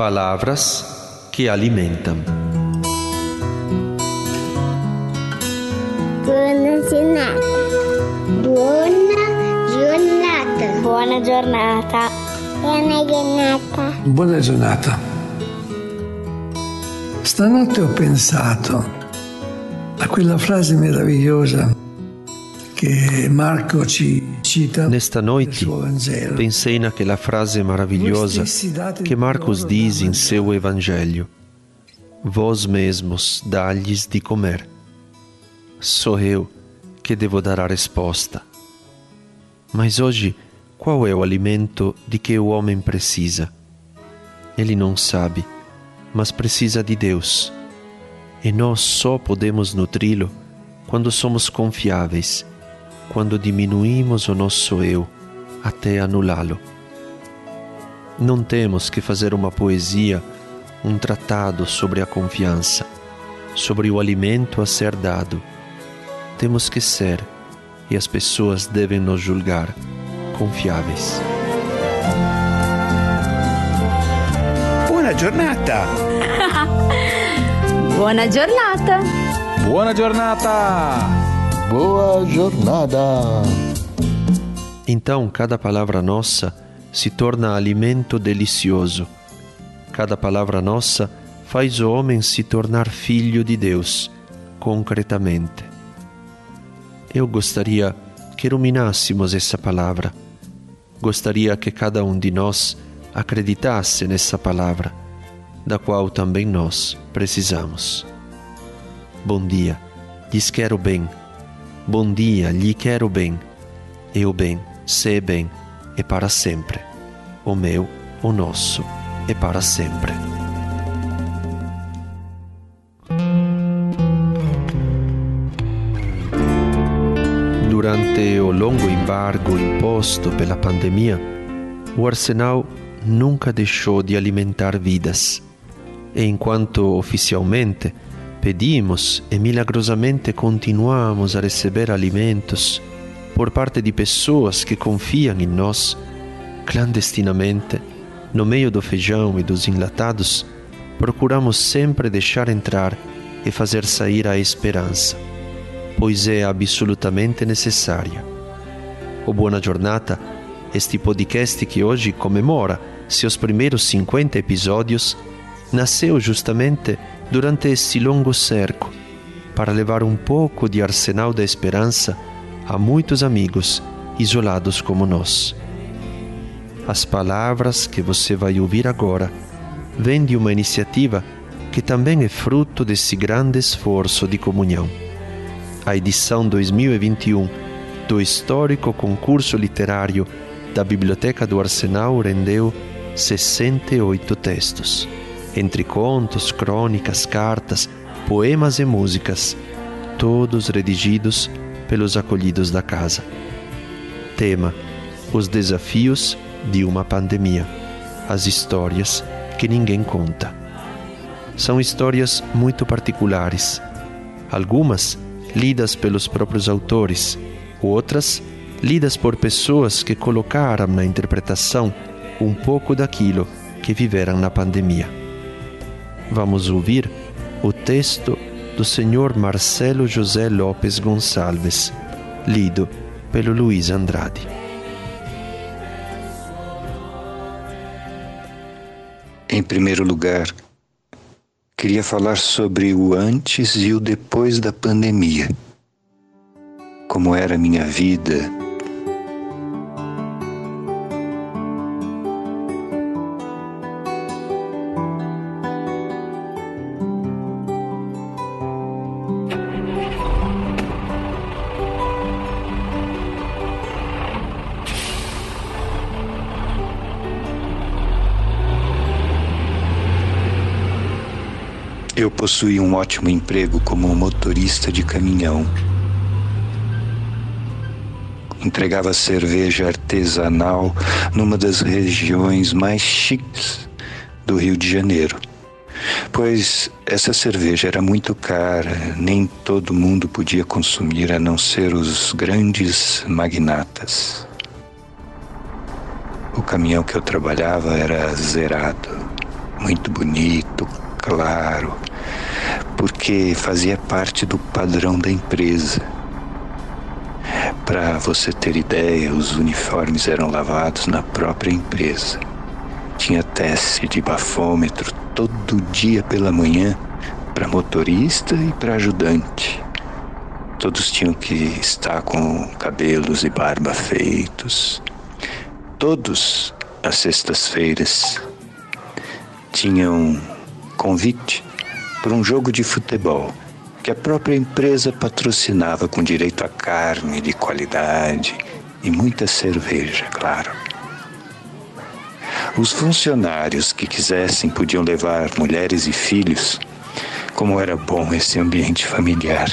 Palavras que alimentam. Buona giornata. Buona giornata. Buona giornata. Buona giornata. Buona giornata. Stanotte ho pensato a quella frase meravigliosa Nesta noite, pensei naquela frase maravilhosa que Marcos diz em seu Evangelho: Vós mesmos dá-lhes de comer. Sou eu que devo dar a resposta. Mas hoje, qual é o alimento de que o homem precisa? Ele não sabe, mas precisa de Deus. E nós só podemos nutri-lo quando somos confiáveis, quando diminuímos o nosso eu até anulá-lo. Não temos que fazer uma poesia, um tratado sobre a confiança, sobre o alimento a ser dado. Temos que ser, e as pessoas devem nos julgar, confiáveis. Buona giornata! Buona giornata. Buona giornata! Boa jornada! Então, cada palavra nossa se torna alimento delicioso. Cada palavra nossa faz o homem se tornar filho de Deus, concretamente. Eu gostaria que ruminássemos essa palavra. Gostaria que cada um de nós acreditasse nessa palavra, da qual também nós precisamos. Bom dia, lhes quero bem. Bom dia, lhe quero bem. Eu bem, sei bem, é para sempre. O meu, o nosso, é para sempre. Durante o longo embargo imposto pela pandemia, o Arsenal nunca deixou de alimentar vidas. E enquanto oficialmente pedimos e milagrosamente continuamos a receber alimentos por parte de pessoas que confiam em nós, clandestinamente, no meio do feijão e dos enlatados, procuramos sempre deixar entrar e fazer sair a esperança, pois é absolutamente necessária. O Buona Giornata, este podcast que hoje comemora seus primeiros 50 episódios, nasceu justamente durante esse longo cerco para levar um pouco de arsenal da esperança a muitos amigos isolados como nós. As palavras que você vai ouvir agora vêm de uma iniciativa que também é fruto desse grande esforço de comunhão. A edição 2021 do histórico concurso literário da Biblioteca do Arsenal rendeu 68 textos, entre contos, crônicas, cartas, poemas e músicas, todos redigidos pelos acolhidos da casa. Tema: Os desafios de uma pandemia. As histórias que ninguém conta. São histórias muito particulares. Algumas lidas pelos próprios autores, outras lidas por pessoas que colocaram na interpretação um pouco daquilo que viveram na pandemia. Vamos ouvir o texto do Sr. Marcelo José Lopes Gonçalves, lido pelo Luiz Andrade. Em primeiro lugar, queria falar sobre o antes e o depois da pandemia. Como era a minha vida. Eu possuía um ótimo emprego como motorista de caminhão. Entregava cerveja artesanal numa das regiões mais chiques do Rio de Janeiro. Pois essa cerveja era muito cara, nem todo mundo podia consumir a não ser os grandes magnatas. O caminhão que eu trabalhava era zerado muito bonito, claro, porque fazia parte do padrão da empresa. Para você ter ideia, os uniformes eram lavados na própria empresa. Tinha teste de bafômetro todo dia pela manhã para motorista e para ajudante. Todos tinham que estar com cabelos e barba feitos. Todos, às sextas-feiras, tinham convite para um jogo de futebol que a própria empresa patrocinava com direito a carne de qualidade e muita cerveja, claro. Os funcionários que quisessem podiam levar mulheres e filhos. Como era bom esse ambiente familiar.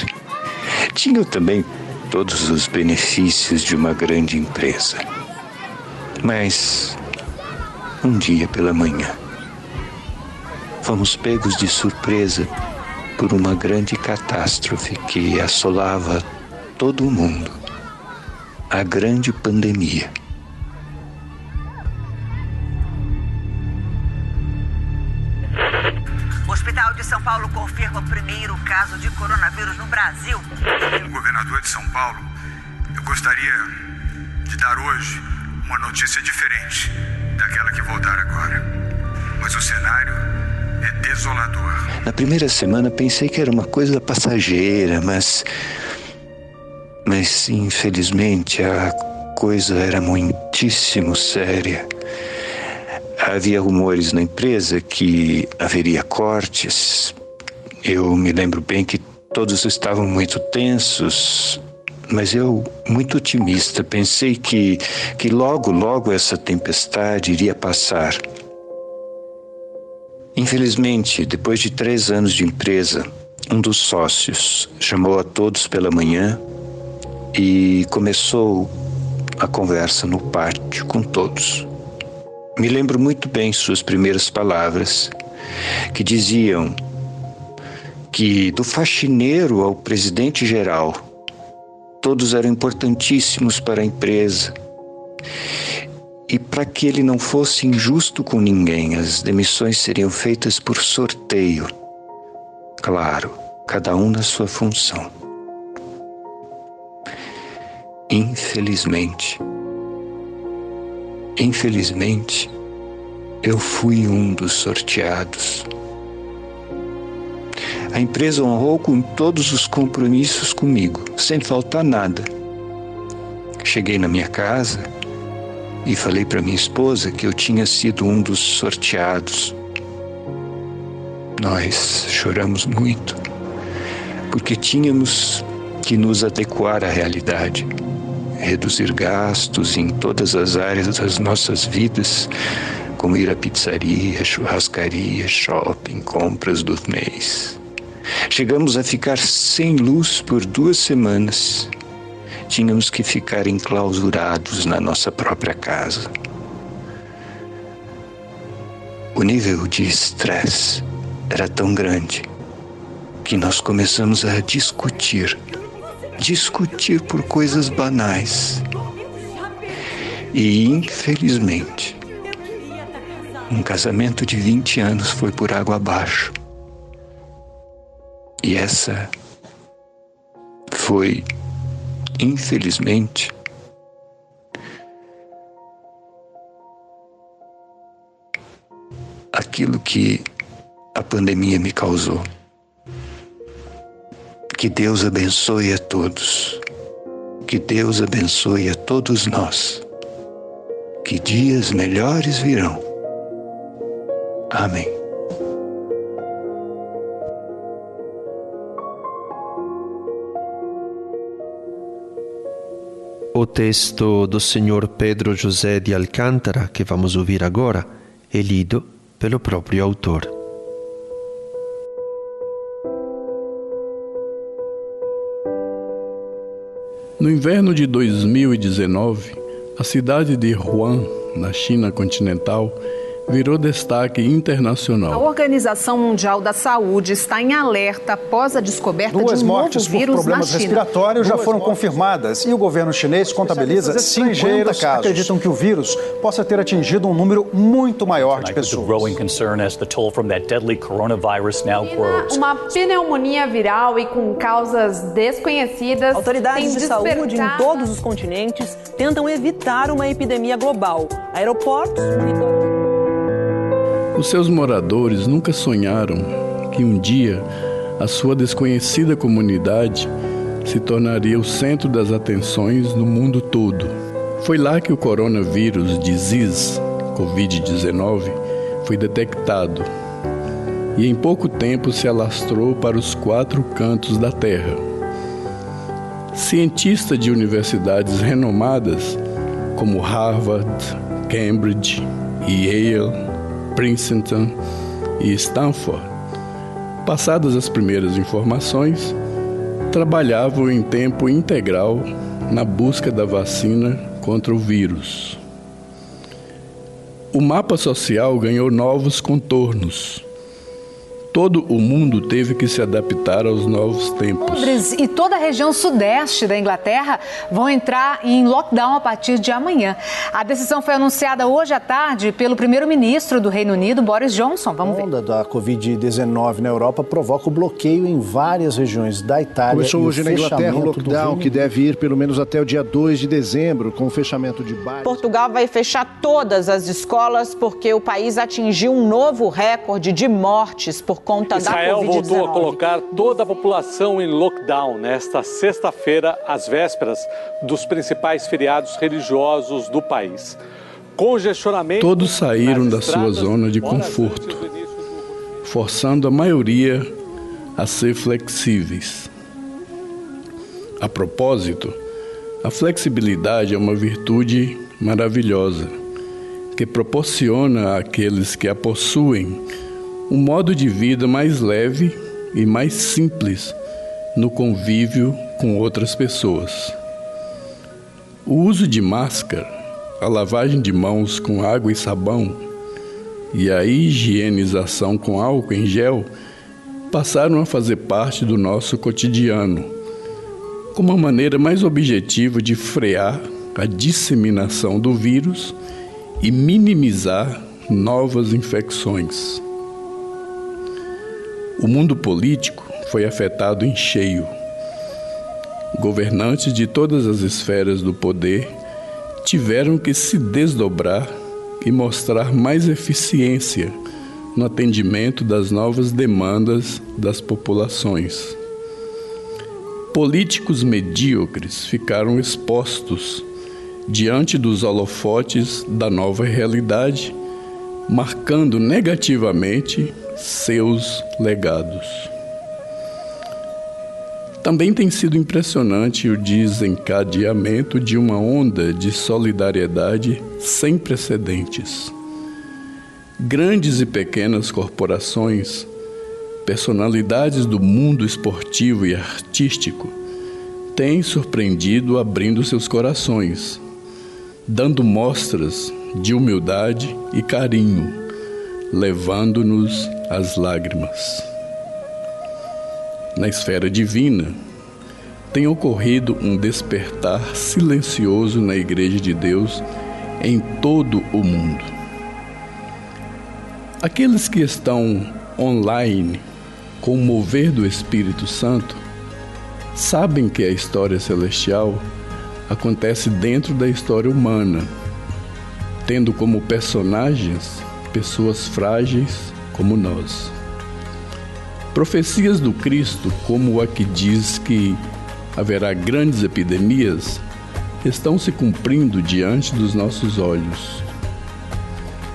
Tinham também todos os benefícios de uma grande empresa. Mas, um dia pela manhã, fomos pegos de surpresa por uma grande catástrofe que assolava todo o mundo a grande pandemia. O Hospital de São Paulo confirma o primeiro caso de coronavírus no Brasil. Como governador de São Paulo, eu gostaria de dar hoje uma notícia diferente daquela que vou dar agora. Mas o cenário é desolador. Na primeira semana pensei que era uma coisa passageira, mas. Mas infelizmente a coisa era muitíssimo séria. Havia rumores na empresa que haveria cortes. Eu me lembro bem que todos estavam muito tensos, mas eu, muito otimista, pensei que, que logo, logo essa tempestade iria passar. Infelizmente, depois de três anos de empresa, um dos sócios chamou a todos pela manhã e começou a conversa no pátio com todos. Me lembro muito bem suas primeiras palavras, que diziam que do faxineiro ao presidente geral, todos eram importantíssimos para a empresa. E para que ele não fosse injusto com ninguém, as demissões seriam feitas por sorteio. Claro, cada um na sua função. Infelizmente, infelizmente, eu fui um dos sorteados. A empresa honrou com todos os compromissos comigo, sem faltar nada. Cheguei na minha casa e falei para minha esposa que eu tinha sido um dos sorteados. Nós choramos muito, porque tínhamos que nos adequar à realidade, reduzir gastos em todas as áreas das nossas vidas, como ir à pizzaria, churrascaria, shopping, compras do mês. Chegamos a ficar sem luz por duas semanas. Tínhamos que ficar enclausurados na nossa própria casa. O nível de estresse era tão grande que nós começamos a discutir discutir por coisas banais. E, infelizmente, um casamento de 20 anos foi por água abaixo. E essa foi, infelizmente, aquilo que a pandemia me causou. Que Deus abençoe a todos. Que Deus abençoe a todos nós. Que dias melhores virão. Amém. O texto do Senhor Pedro José de Alcântara, que vamos ouvir agora, é lido pelo próprio autor. No inverno de 2019, a cidade de Wuhan, na China continental, virou destaque internacional. A Organização Mundial da Saúde está em alerta após a descoberta Duas de um mortes novo por vírus problemas na China. respiratórios já foram confirmadas e o governo chinês contabiliza 50 casos. Acreditam que o vírus possa ter atingido um número muito maior de pessoas. Uma pneumonia viral e com causas desconhecidas. Autoridades de saúde em todos os continentes tentam evitar uma epidemia global. Aeroportos monitoram. Os seus moradores nunca sonharam que um dia a sua desconhecida comunidade se tornaria o centro das atenções no mundo todo. Foi lá que o coronavírus disease, Covid-19, foi detectado e em pouco tempo se alastrou para os quatro cantos da Terra. Cientistas de universidades renomadas como Harvard, Cambridge, Yale, Princeton e Stanford, passadas as primeiras informações, trabalhavam em tempo integral na busca da vacina contra o vírus. O mapa social ganhou novos contornos. Todo o mundo teve que se adaptar aos novos tempos. Londres e toda a região sudeste da Inglaterra vão entrar em lockdown a partir de amanhã. A decisão foi anunciada hoje à tarde pelo primeiro-ministro do Reino Unido, Boris Johnson. Vamos ver. A onda da Covid-19 na Europa provoca o bloqueio em várias regiões da Itália. Começou e hoje na Inglaterra o fechamento do lockdown, que deve ir pelo menos até o dia 2 de dezembro, com o fechamento de bares. Portugal vai fechar todas as escolas porque o país atingiu um novo recorde de mortes por conta Israel da Covid-19. voltou a colocar toda a população em lockdown nesta sexta-feira, às vésperas dos principais feriados religiosos do país. Congestionamento. Todos saíram da sua zona de conforto, forçando a maioria a ser flexíveis. A propósito, a flexibilidade é uma virtude maravilhosa que proporciona àqueles que a possuem um modo de vida mais leve e mais simples no convívio com outras pessoas. O uso de máscara, a lavagem de mãos com água e sabão e a higienização com álcool em gel passaram a fazer parte do nosso cotidiano, como uma maneira mais objetiva de frear a disseminação do vírus e minimizar novas infecções. O mundo político foi afetado em cheio. Governantes de todas as esferas do poder tiveram que se desdobrar e mostrar mais eficiência no atendimento das novas demandas das populações. Políticos medíocres ficaram expostos diante dos holofotes da nova realidade, marcando negativamente seus legados. Também tem sido impressionante o desencadeamento de uma onda de solidariedade sem precedentes. Grandes e pequenas corporações, personalidades do mundo esportivo e artístico têm surpreendido abrindo seus corações, dando mostras de humildade e carinho, levando-nos às lágrimas. Na esfera divina, tem ocorrido um despertar silencioso na Igreja de Deus em todo o mundo. Aqueles que estão online com o mover do Espírito Santo sabem que a história celestial acontece dentro da história humana, tendo como personagens pessoas frágeis como nós. Profecias do Cristo, como a que diz que haverá grandes epidemias, estão se cumprindo diante dos nossos olhos.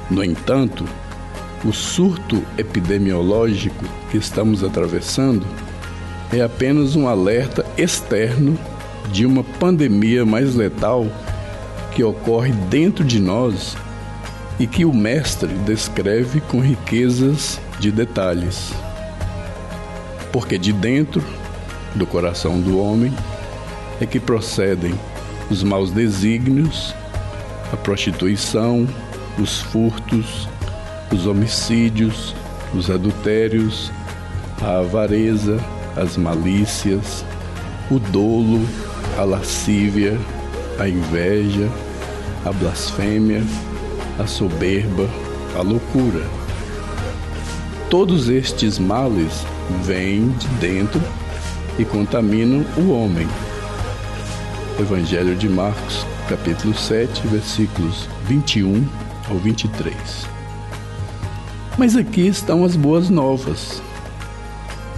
No entanto, o surto epidemiológico que estamos atravessando é apenas um alerta externo de uma pandemia mais letal que ocorre dentro de nós e que o Mestre descreve com riquezas de detalhes. Porque de dentro do coração do homem é que procedem os maus desígnios, a prostituição, os furtos, os homicídios, os adultérios, a avareza, as malícias, o dolo, a lascívia, a inveja, a blasfêmia, a soberba, a loucura. Todos estes males vêm de dentro e contaminam o homem. Evangelho de Marcos, capítulo 7, versículos 21 ao 23. Mas aqui estão as boas novas.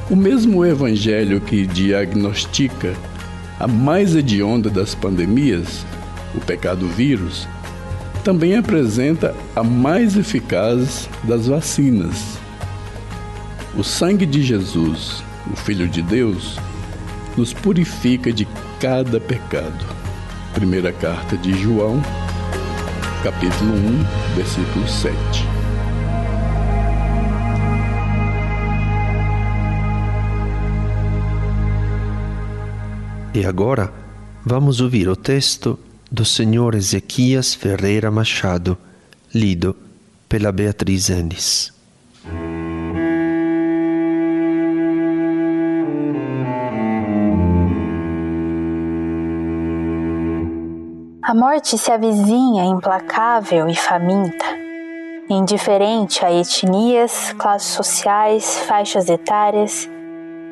O mesmo evangelho que diagnostica a mais hedionda das pandemias, o pecado vírus, também apresenta a mais eficaz das vacinas. O sangue de Jesus, o Filho de Deus, nos purifica de cada pecado. Primeira carta de João, capítulo 1, versículo 7. E agora vamos ouvir o texto do Senhor Ezequias Ferreira Machado, lido pela Beatriz Ennis. A morte se avizinha implacável e faminta, indiferente a etnias, classes sociais, faixas etárias,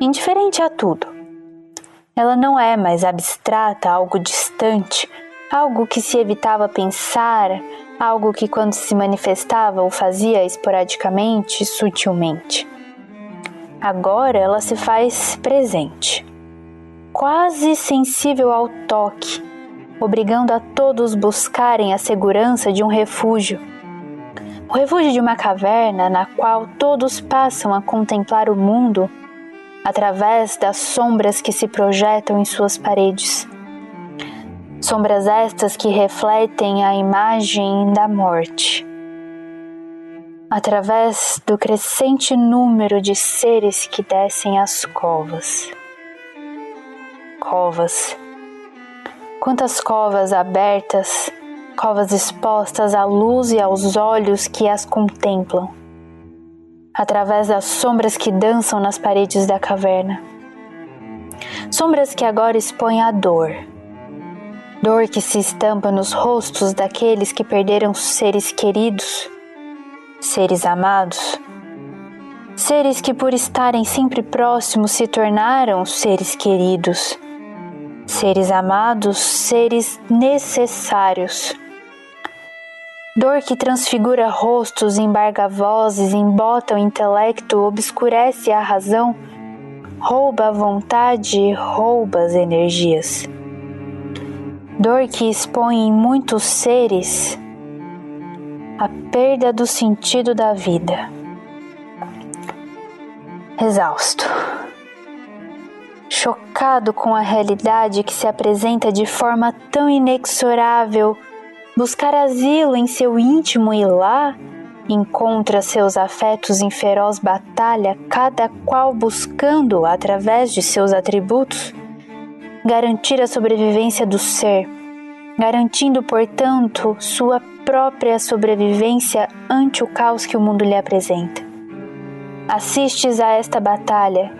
indiferente a tudo. Ela não é mais abstrata, algo distante, algo que se evitava pensar, algo que quando se manifestava o fazia esporadicamente, sutilmente. Agora ela se faz presente, quase sensível ao toque, obrigando a todos buscarem a segurança de um refúgio. O refúgio de uma caverna na qual todos passam a contemplar o mundo através das sombras que se projetam em suas paredes. Sombras estas que refletem a imagem da morte. Através do crescente número de seres que descem às covas. Covas. Quantas covas abertas, covas expostas à luz e aos olhos que as contemplam através das sombras que dançam nas paredes da caverna. Sombras que agora expõem a dor. Dor que se estampa nos rostos daqueles que perderam seres queridos, seres amados, seres que, por estarem sempre próximos, se tornaram seres queridos, seres amados, seres necessários. Dor que transfigura rostos, embarga vozes, embota o intelecto, obscurece a razão, rouba a vontade, rouba as energias. Dor que expõe em muitos seres a perda do sentido da vida. Exausto, chocado com a realidade que se apresenta de forma tão inexorável buscar asilo em seu íntimo e lá encontra seus afetos em feroz batalha, cada qual buscando, através de seus atributos, garantir a sobrevivência do ser, garantindo, portanto, sua própria sobrevivência ante o caos que o mundo lhe apresenta. Assistes a esta batalha,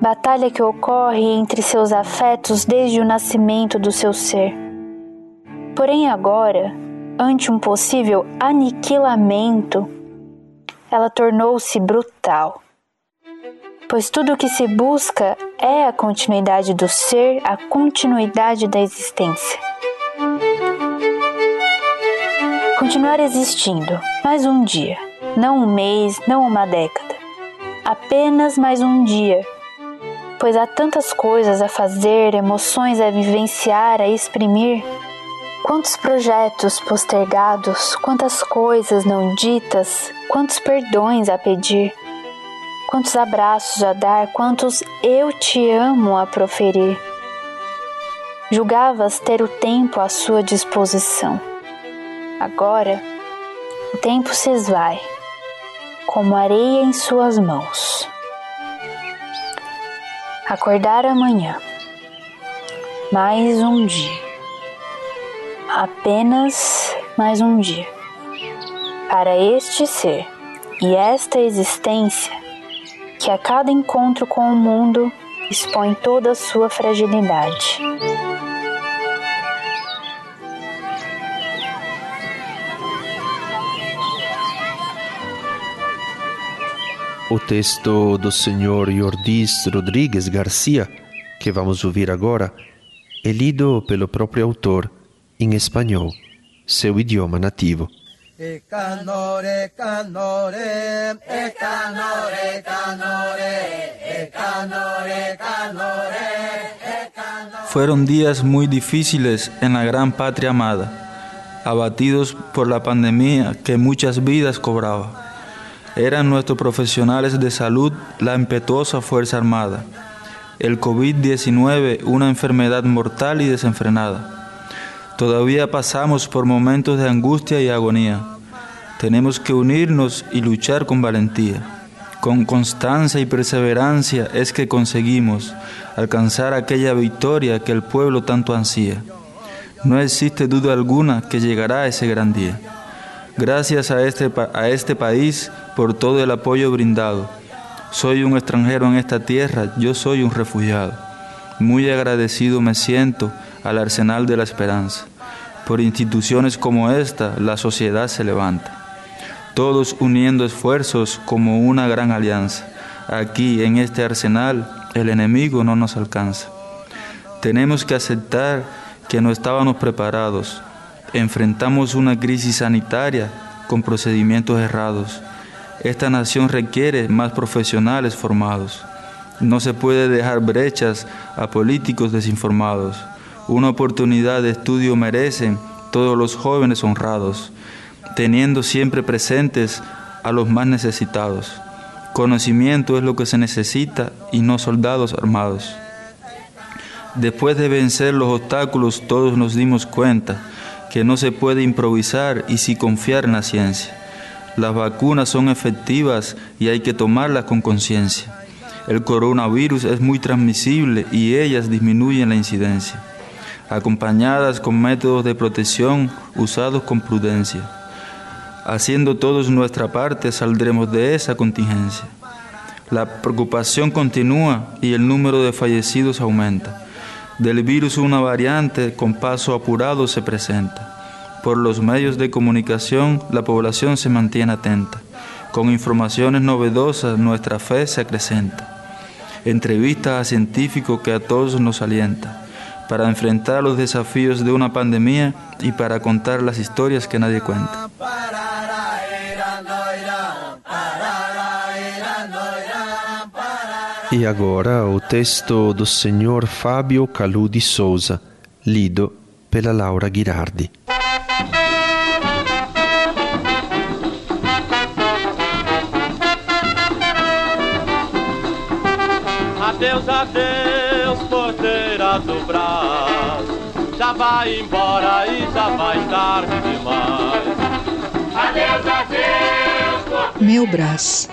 batalha que ocorre entre seus afetos desde o nascimento do seu ser Porém, agora, ante um possível aniquilamento, ela tornou-se brutal. Pois tudo o que se busca é a continuidade do ser, a continuidade da existência. Continuar existindo mais um dia, não um mês, não uma década, apenas mais um dia, pois há tantas coisas a fazer, emoções a vivenciar, a exprimir Quantos projetos postergados, quantas coisas não ditas, quantos perdões a pedir, quantos abraços a dar, quantos eu te amo a proferir. Julgavas ter o tempo à sua disposição. Agora, o tempo se esvai, como areia em suas mãos. Acordar amanhã, mais um dia apenas mais um dia. para este ser e esta existência que a cada encontro com o mundo expõe toda a sua fragilidade. O texto do Sr. Jordis Rodrigues Garcia, que vamos ouvir agora, é lido pelo próprio autor em espanhol, seu idioma nativo. Fueron días muy difíciles en la gran patria amada, abatidos por la pandemia que muchas vidas cobraba eran nuestros profesionales de salud la impetuosa Fuerza Armada. El COVID-19 una enfermedad mortal y desenfrenada. Todavía pasamos por momentos de angustia y agonía. Tenemos que unirnos y luchar con valentía. Con constancia y perseverancia es que conseguimos alcanzar aquella victoria que el pueblo tanto ansía. No existe duda alguna que llegará ese gran día. Gracias a este, a este país por todo el apoyo brindado. Soy un extranjero en esta tierra, yo soy un refugiado. Muy agradecido me siento al arsenal de la esperanza. Por instituciones como esta, la sociedad se levanta. Todos uniendo esfuerzos como una gran alianza. Aquí, en este arsenal, el enemigo no nos alcanza. Tenemos que aceptar que no estábamos preparados. Enfrentamos una crisis sanitaria con procedimientos errados esta nación requiere más profesionales formados. No se puede dejar brechas a políticos desinformados. Una oportunidad de estudio merecen todos los jóvenes honrados, teniendo siempre presentes a los más necesitados. Conocimiento es lo que se necesita y no soldados armados. Después de vencer los obstáculos todos nos dimos cuenta que no se puede improvisar y sí confiar en la ciencia. Las vacunas son efectivas y hay que tomarlas con conciencia. El coronavirus es muy transmisible y ellas disminuyen la incidencia, acompañadas con métodos de protección usados con prudencia. Haciendo todos nuestra parte saldremos de esa contingencia. La preocupación continúa y el número de fallecidos aumenta. Del virus una variante con paso apurado se presenta. Por los medios de comunicación, la población se mantiene atenta. Con informaciones novedosas, nuestra fe se acrecenta. Entrevistas a científicos que a todos nos alienta para enfrentar los desafíos de una pandemia y para contar las historias que nadie cuenta. E agora o texto do Sr. Fábio Caludi Souza, lido pela Laura Ghirardi. Adeus, adeus, Vai embora e já vai tarde demais. Adeus, adeus. Meu Brás.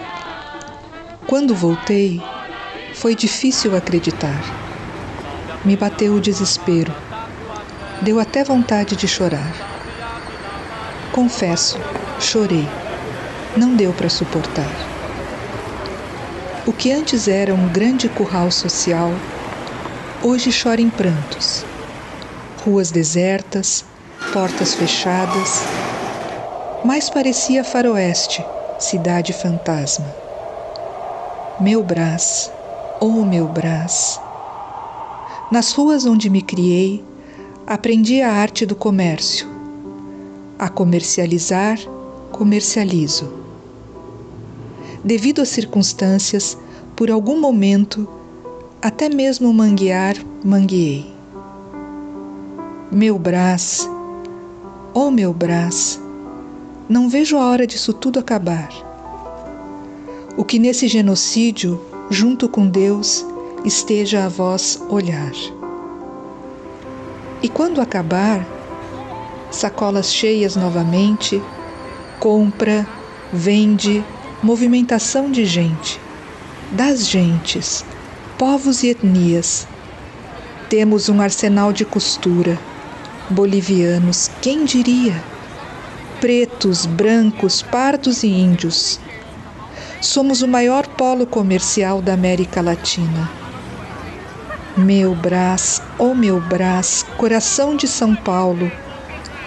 Quando voltei, foi difícil acreditar. Me bateu o desespero. Deu até vontade de chorar. Confesso, chorei. Não deu para suportar. O que antes era um grande curral social, hoje chora em prantos. Ruas desertas, portas fechadas. Mais parecia faroeste, cidade fantasma. Meu Brás, oh meu Brás. Nas ruas onde me criei, aprendi a arte do comércio. A comercializar, comercializo devido às circunstâncias, por algum momento, até mesmo manguear, mangueei. Meu Brás, oh meu Brás, não vejo a hora disso tudo acabar. O que nesse genocídio, junto com Deus, esteja a vós olhar. E quando acabar, sacolas cheias novamente, compra, vende, movimentação de gente, das gentes, povos e etnias. Temos um arsenal de costura. Bolivianos, quem diria? pretos, brancos, pardos e índios. Somos o maior polo comercial da América Latina. Meu Brás, oh meu Brás, coração de São Paulo,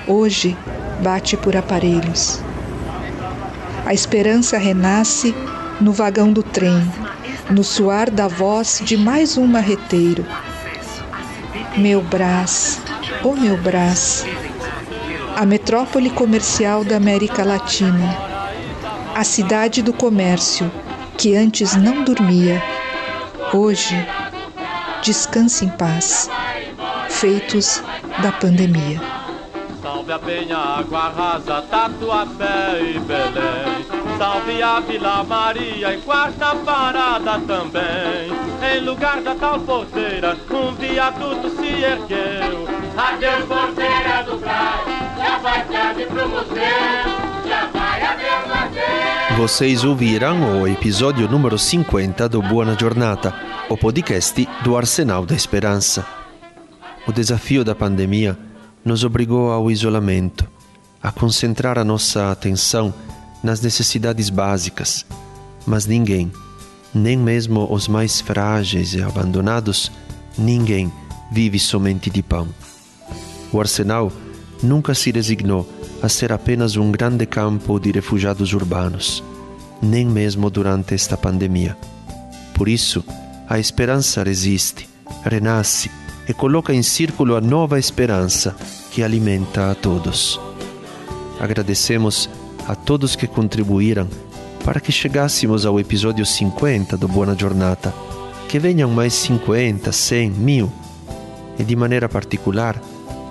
hoje bate por aparelhos. A esperança renasce no vagão do trem, no suar da voz de mais um marreteiro. Meu Brás, oh meu Brás, a metrópole comercial da América Latina, a cidade do comércio que antes não dormia, hoje descansa em paz, feitos da pandemia. Salve a Penha, Água Rasa, Tatuapé e Belém. Salve a Vila Maria e quarta parada também. Em lugar da tal porteira, um viaduto se ergueu. Adeus, porteira do Braz, já vai tarde pro museu. Vocês ouviram o episódio número 50 do Buona Giornata, o podcast do Arsenal da Esperança. O desafio da pandemia nos obrigou ao isolamento, a concentrar a nossa atenção nas necessidades básicas, mas ninguém, nem mesmo os mais frágeis e abandonados, ninguém vive somente de pão. O Arsenal nunca se resignou a ser apenas um grande campo de refugiados urbanos, nem mesmo durante esta pandemia. Por isso, a esperança resiste, renasce e coloca em círculo a nova esperança que alimenta a todos. Agradecemos a todos que contribuíram para que chegássemos ao episódio 50 do Buona Giornata. Que venham mais 50, 100, mil. E de maneira particular,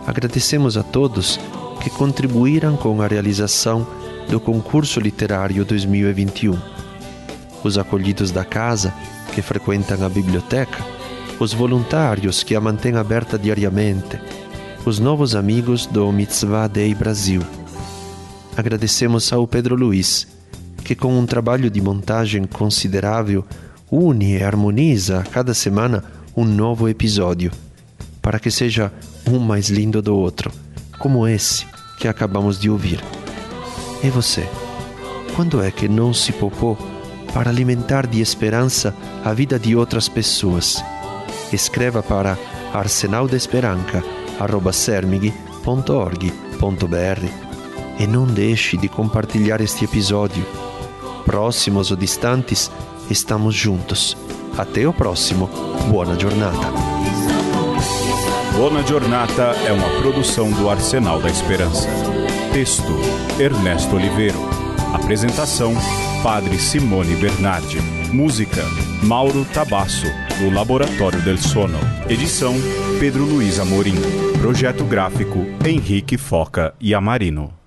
agradecemos a todos que contribuíram com a realização do concurso literário 2021. Os acolhidos da casa, que frequentam a biblioteca, os voluntários que a mantêm aberta diariamente, os novos amigos do Mitzvah Day Brasil. Agradecemos ao Pedro Luiz, que com um trabalho de montagem considerável une e harmoniza a cada semana um novo episódio, para que seja um mais lindo do outro, como esse que acabamos de ouvir. E você? Quando é que não se poupou para alimentar de esperança a vida de outras pessoas? Escreva para arsenaldesperanca.sermig.org.br e não deixe de compartilhar este episódio. Próximos ou distantes, estamos juntos. Até o próximo. Boa jornada. Boa Giornata é uma produção do Arsenal da Esperança. Texto: Ernesto Oliveiro. Apresentação: Padre Simone Bernardi. Música: Mauro Tabasso, do Laboratório del Sono. Edição: Pedro Luiz Amorim. Projeto gráfico: Henrique Foca e Amarino.